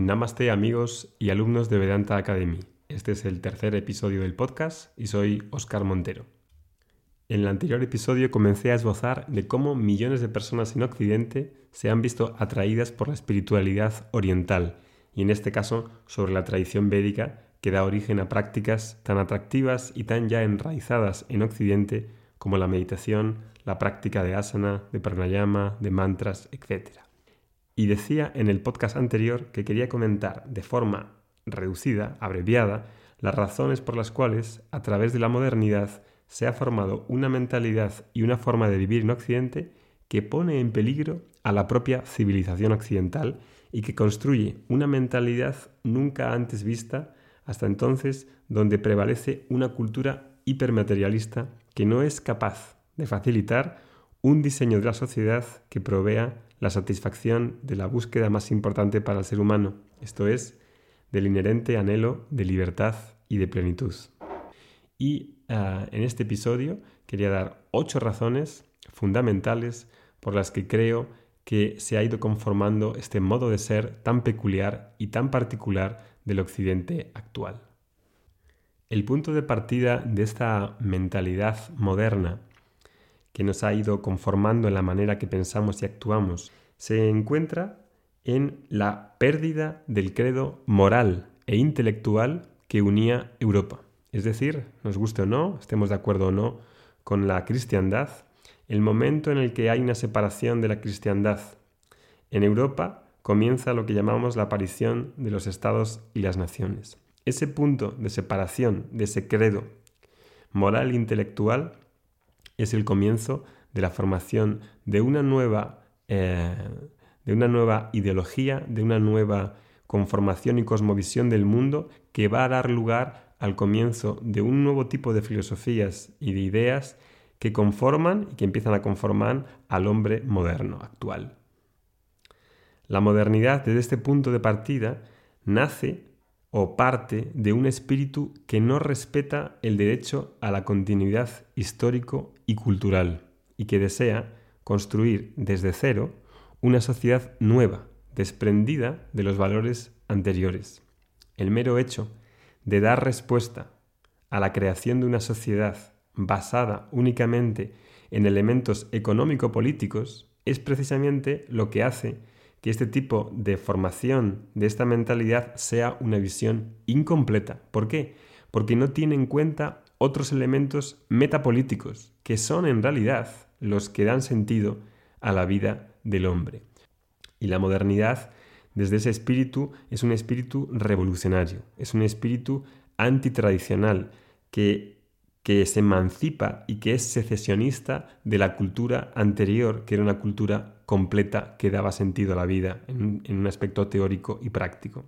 Namaste amigos y alumnos de Vedanta Academy. Este es el tercer episodio del podcast y soy Oscar Montero. En el anterior episodio comencé a esbozar de cómo millones de personas en Occidente se han visto atraídas por la espiritualidad oriental y en este caso sobre la tradición védica que da origen a prácticas tan atractivas y tan ya enraizadas en Occidente como la meditación, la práctica de asana, de pranayama, de mantras, etc. Y decía en el podcast anterior que quería comentar de forma reducida, abreviada, las razones por las cuales, a través de la modernidad, se ha formado una mentalidad y una forma de vivir en Occidente que pone en peligro a la propia civilización occidental y que construye una mentalidad nunca antes vista hasta entonces donde prevalece una cultura hipermaterialista que no es capaz de facilitar un diseño de la sociedad que provea la satisfacción de la búsqueda más importante para el ser humano, esto es, del inherente anhelo de libertad y de plenitud. Y ah, en este episodio quería dar ocho razones fundamentales por las que creo que se ha ido conformando este modo de ser tan peculiar y tan particular del occidente actual. El punto de partida de esta mentalidad moderna que nos ha ido conformando en la manera que pensamos y actuamos se encuentra en la pérdida del credo moral e intelectual que unía Europa. Es decir, nos guste o no, estemos de acuerdo o no con la cristiandad, el momento en el que hay una separación de la cristiandad en Europa comienza lo que llamamos la aparición de los estados y las naciones. Ese punto de separación de ese credo moral e intelectual es el comienzo de la formación de una nueva, eh, de una nueva ideología, de una nueva conformación y cosmovisión del mundo que va a dar lugar al comienzo de un nuevo tipo de filosofías y de ideas que conforman y que empiezan a conformar al hombre moderno actual. La modernidad desde este punto de partida nace o parte de un espíritu que no respeta el derecho a la continuidad histórico y cultural y que desea construir desde cero una sociedad nueva, desprendida de los valores anteriores. El mero hecho de dar respuesta a la creación de una sociedad basada únicamente en elementos económico-políticos es precisamente lo que hace que este tipo de formación, de esta mentalidad, sea una visión incompleta. ¿Por qué? Porque no tiene en cuenta otros elementos metapolíticos, que son en realidad los que dan sentido a la vida del hombre. Y la modernidad, desde ese espíritu, es un espíritu revolucionario, es un espíritu antitradicional, que que se emancipa y que es secesionista de la cultura anterior, que era una cultura completa que daba sentido a la vida en, un aspecto teórico y práctico.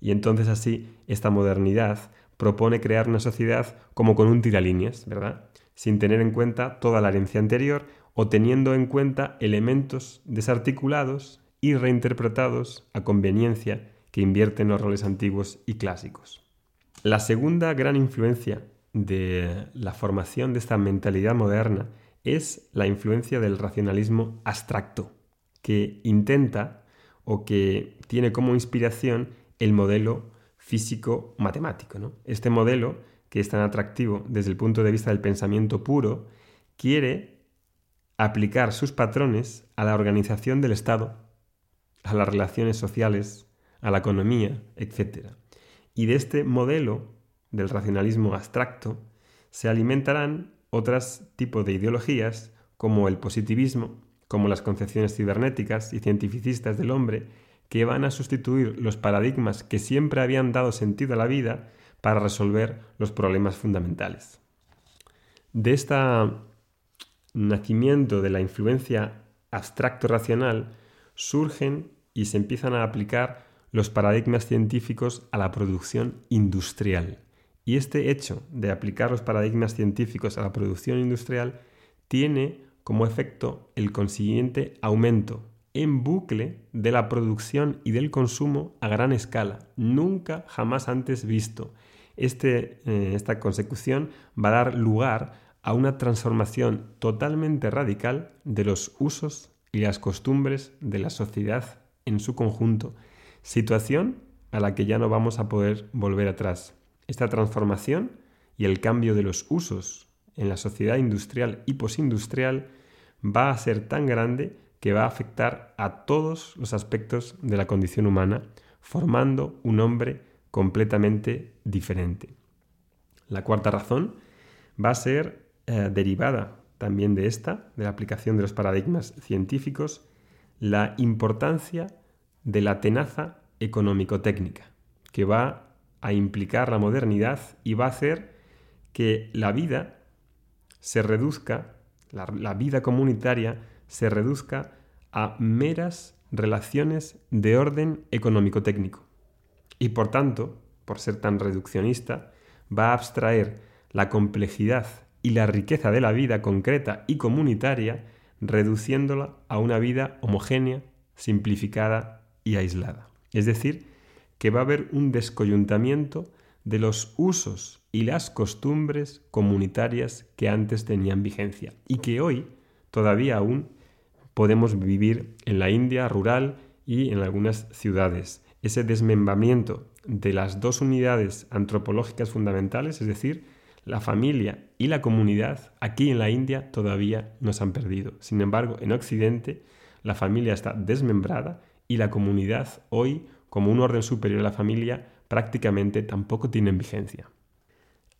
Y entonces así esta modernidad propone crear una sociedad como con un tiralíneas, ¿verdad? Sin tener en cuenta toda la herencia anterior o teniendo en cuenta elementos desarticulados y reinterpretados a conveniencia que invierten los roles antiguos y clásicos. La segunda gran influencia de la formación de esta mentalidad moderna es la influencia del racionalismo abstracto, que intenta o que tiene como inspiración el modelo físico-matemático. Este modelo, que es tan atractivo desde el punto de vista del pensamiento puro, quiere aplicar sus patrones a la organización del Estado, a las relaciones sociales, a la economía, etc. Y de este modelo del racionalismo abstracto, se alimentarán otros tipos de ideologías como el positivismo, como las concepciones cibernéticas y cientificistas del hombre, que van a sustituir los paradigmas que siempre habían dado sentido a la vida para resolver los problemas fundamentales. De este nacimiento de la influencia abstracto-racional surgen y se empiezan a aplicar los paradigmas científicos a la producción industrial. Y este hecho de aplicar los paradigmas científicos a la producción industrial tiene como efecto el consiguiente aumento en bucle de la producción y del consumo a gran escala, nunca jamás antes visto. Este, eh, esta consecución va a dar lugar a una transformación totalmente radical de los usos y las costumbres de la sociedad en su conjunto, situación a la que ya no vamos a poder volver atrás. Esta transformación y el cambio de los usos en la sociedad industrial y posindustrial va a ser tan grande que va a afectar a todos los aspectos de la condición humana, formando un hombre completamente diferente. La cuarta razón va a ser eh, derivada también de esta, de la aplicación de los paradigmas científicos, la importancia de la tenaza económico-técnica, que va a implicar la modernidad y va a hacer que la vida se reduzca, la vida comunitaria se reduzca a meras relaciones de orden económico-técnico. Y por tanto, por ser tan reduccionista, va a abstraer la complejidad y la riqueza de la vida concreta y comunitaria, reduciéndola a una vida homogénea, simplificada y aislada. Es decir, que va a haber un descoyuntamiento de los usos y las costumbres comunitarias que antes tenían vigencia y que hoy todavía aún podemos vivir en la India rural y en algunas ciudades. Ese desmembramiento de las dos unidades antropológicas fundamentales, es decir, la familia y la comunidad, aquí en la India todavía no se han perdido. Sin embargo, en Occidente la familia está desmembrada y la comunidad hoy, como un orden superior a la familia, prácticamente tampoco tienen vigencia.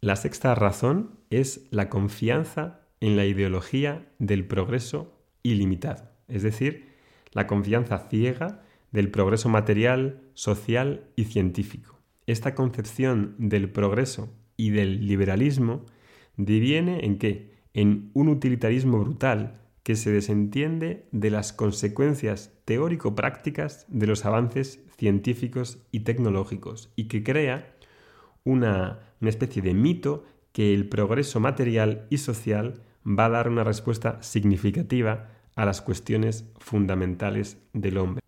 La sexta razón es la confianza en la ideología del progreso ilimitado, es decir, la confianza ciega del progreso material, social y científico. Esta concepción del progreso y del liberalismo diviene en qué? En un utilitarismo brutal que se desentiende de las consecuencias teórico-prácticas de los avances científicos y tecnológicos y que crea una, una especie de mito que el progreso material y social va a dar una respuesta significativa a las cuestiones fundamentales del hombre.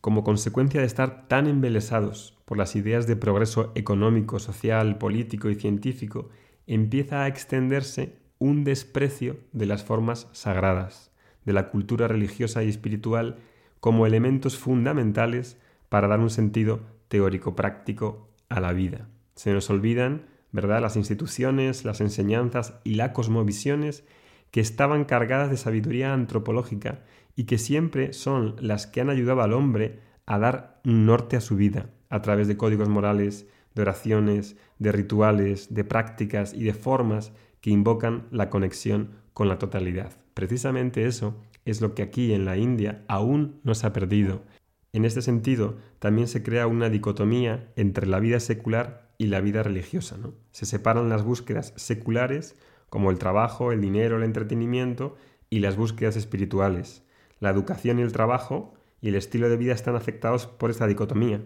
Como consecuencia de estar tan embelesados por las ideas de progreso económico, social, político y científico, empieza a extenderse un desprecio de las formas sagradas, de la cultura religiosa y espiritual como elementos fundamentales para dar un sentido teórico-práctico a la vida. Se nos olvidan, ¿verdad?, las instituciones, las enseñanzas y las cosmovisiones que estaban cargadas de sabiduría antropológica y que siempre son las que han ayudado al hombre a dar un norte a su vida, a través de códigos morales, de oraciones, de rituales, de prácticas y de formas que invocan la conexión con la totalidad. Precisamente eso es lo que aquí en la India aún no se ha perdido. En este sentido, también se crea una dicotomía entre la vida secular y la vida religiosa. Se separan las búsquedas seculares como el trabajo, el dinero, el entretenimiento y las búsquedas espirituales. La educación y el trabajo y el estilo de vida están afectados por esta dicotomía.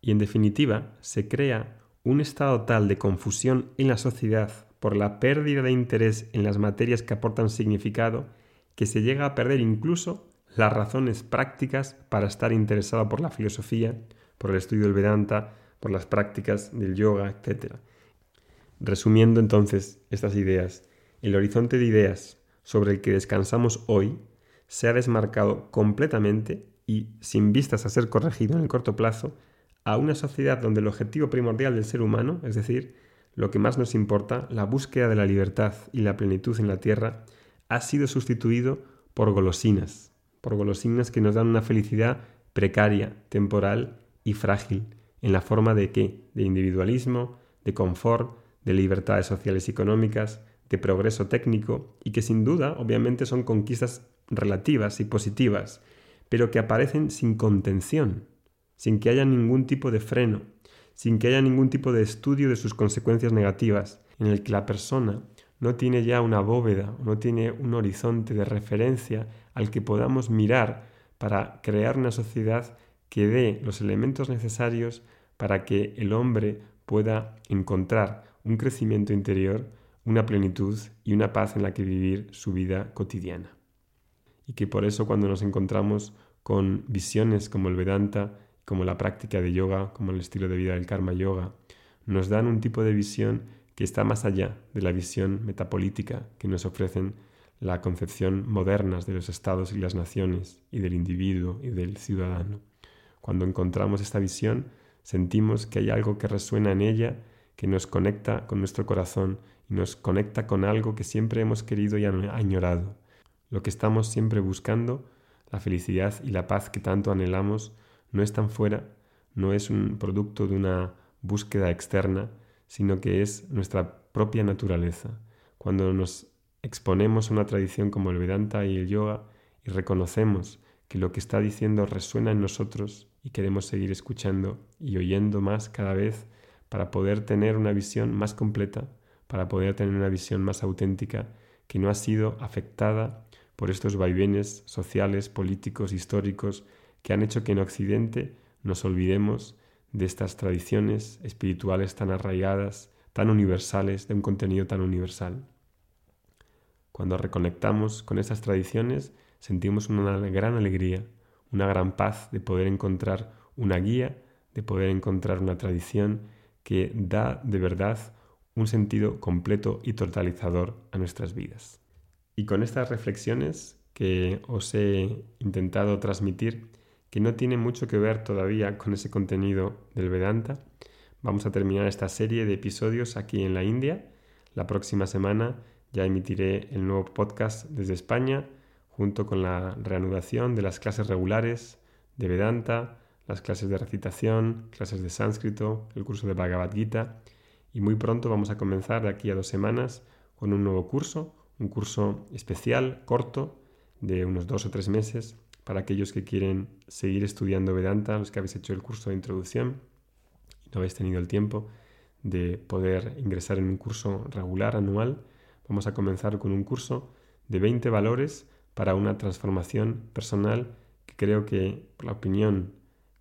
Y en definitiva, se crea un estado tal de confusión en la sociedad por la pérdida de interés en las materias que aportan significado que se llega a perder incluso las razones prácticas para estar interesado por la filosofía, por el estudio del Vedanta, por las prácticas del yoga, etc. Resumiendo entonces estas ideas, el horizonte de ideas sobre el que descansamos hoy se ha desmarcado completamente y, sin vistas a ser corregido en el corto plazo, a una sociedad donde el objetivo primordial del ser humano, es decir, lo que más nos importa, la búsqueda de la libertad y la plenitud en la tierra, ha sido sustituido por golosinas, por golosinas que nos dan una felicidad precaria, temporal y frágil, en la forma de qué? De individualismo, de confort, de libertades sociales y económicas, de progreso técnico y que sin duda obviamente son conquistas relativas y positivas, pero que aparecen sin contención, sin que haya ningún tipo de freno, sin que haya ningún tipo de estudio de sus consecuencias negativas, en el que la persona no tiene ya una bóveda, no tiene un horizonte de referencia al que podamos mirar para crear una sociedad que dé los elementos necesarios para que el hombre pueda encontrar un crecimiento interior, una plenitud y una paz en la que vivir su vida cotidiana. Y que por eso cuando nos encontramos con visiones como el Vedanta, como la práctica de yoga, como el estilo de vida del karma yoga, nos dan un tipo de visión que está más allá de la visión metapolítica que nos ofrecen la concepción modernas de los estados y las naciones y del individuo y del ciudadano. Cuando encontramos esta visión, sentimos que hay algo que resuena en ella, que nos conecta con nuestro corazón y nos conecta con algo que siempre hemos querido y añorado. Lo que estamos siempre buscando, la felicidad y la paz que tanto anhelamos, no están fuera, no es un producto de una búsqueda externa, sino que es nuestra propia naturaleza. Cuando nos exponemos a una tradición como el Vedanta y el yoga y reconocemos que lo que está diciendo resuena en nosotros y queremos seguir escuchando y oyendo más cada vez para poder tener una visión más completa, para poder tener una visión más auténtica que no ha sido afectada por estos vaivenes sociales, políticos, históricos que han hecho que en Occidente nos olvidemos de estas tradiciones espirituales tan arraigadas, tan universales, de un contenido tan universal. Cuando reconectamos con estas tradiciones, sentimos una gran alegría, una gran paz de poder encontrar una guía, de poder encontrar una tradición que da de verdad un sentido completo y totalizador a nuestras vidas. Y con estas reflexiones que os he intentado transmitir, que no tienen mucho que ver todavía con ese contenido del Vedanta, vamos a terminar esta serie de episodios aquí en la India. La próxima semana ya emitiré el nuevo podcast desde España, junto con la reanudación de las clases regulares de Vedanta, las clases de recitación, clases de sánscrito, el curso de Bhagavad Gita. Y muy pronto vamos a comenzar de aquí a dos semanas con un nuevo curso, un curso especial, corto, de unos dos o tres meses, para aquellos que quieren seguir estudiando Vedanta, los que habéis hecho el curso de introducción y no habéis tenido el tiempo de poder ingresar en un curso regular anual Vamos a comenzar con un curso de 20 valores para una transformación personal que creo que por la opinión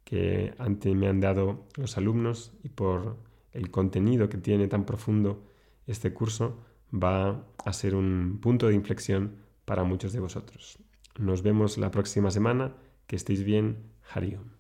que antes me han dado los alumnos y por el contenido que tiene tan profundo este curso va a ser un punto de inflexión para muchos de vosotros. Nos vemos la próxima semana. Que estéis bien. Hariom.